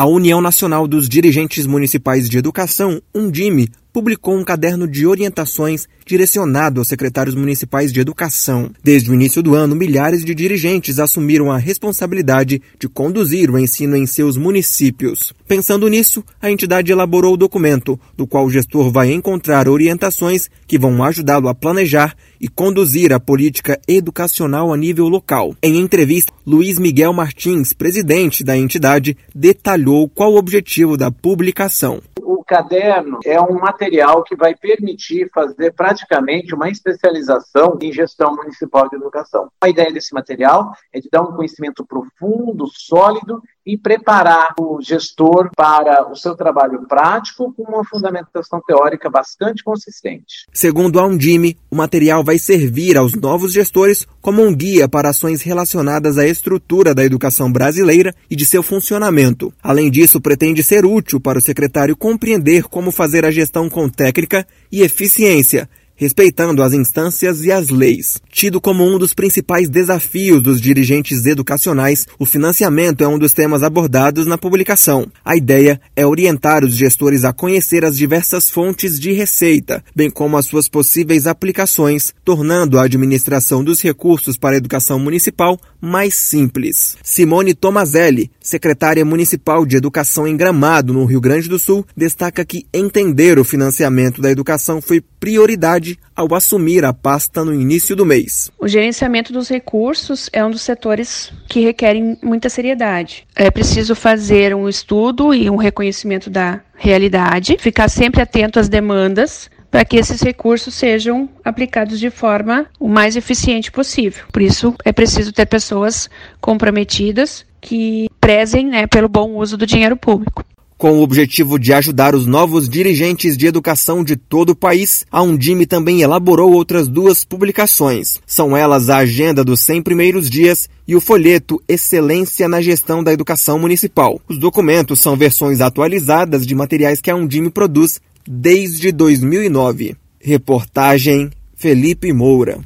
A União Nacional dos Dirigentes Municipais de Educação, Undime, publicou um caderno de orientações direcionado aos secretários municipais de educação. Desde o início do ano, milhares de dirigentes assumiram a responsabilidade de conduzir o ensino em seus municípios. Pensando nisso, a entidade elaborou o documento, do qual o gestor vai encontrar orientações que vão ajudá-lo a planejar e conduzir a política educacional a nível local. Em entrevista, Luiz Miguel Martins, presidente da entidade, detalhou qual o objetivo da publicação caderno é um material que vai permitir fazer praticamente uma especialização em gestão municipal de educação. A ideia desse material é de dar um conhecimento profundo, sólido e preparar o gestor para o seu trabalho prático com uma fundamentação teórica bastante consistente. Segundo a Undime, o material vai servir aos novos gestores como um guia para ações relacionadas à estrutura da educação brasileira e de seu funcionamento. Além disso, pretende ser útil para o secretário compreender como fazer a gestão com técnica e eficiência respeitando as instâncias e as leis. Tido como um dos principais desafios dos dirigentes educacionais, o financiamento é um dos temas abordados na publicação. A ideia é orientar os gestores a conhecer as diversas fontes de receita, bem como as suas possíveis aplicações, tornando a administração dos recursos para a educação municipal mais simples. Simone Tomazelli, secretária municipal de Educação em Gramado, no Rio Grande do Sul, destaca que entender o financiamento da educação foi prioridade ao assumir a pasta no início do mês. O gerenciamento dos recursos é um dos setores que requerem muita seriedade. É preciso fazer um estudo e um reconhecimento da realidade, ficar sempre atento às demandas para que esses recursos sejam aplicados de forma o mais eficiente possível. Por isso, é preciso ter pessoas comprometidas que prezem né, pelo bom uso do dinheiro público. Com o objetivo de ajudar os novos dirigentes de educação de todo o país, a Undime também elaborou outras duas publicações. São elas a Agenda dos 100 Primeiros Dias e o folheto Excelência na Gestão da Educação Municipal. Os documentos são versões atualizadas de materiais que a Undime produz desde 2009. Reportagem Felipe Moura.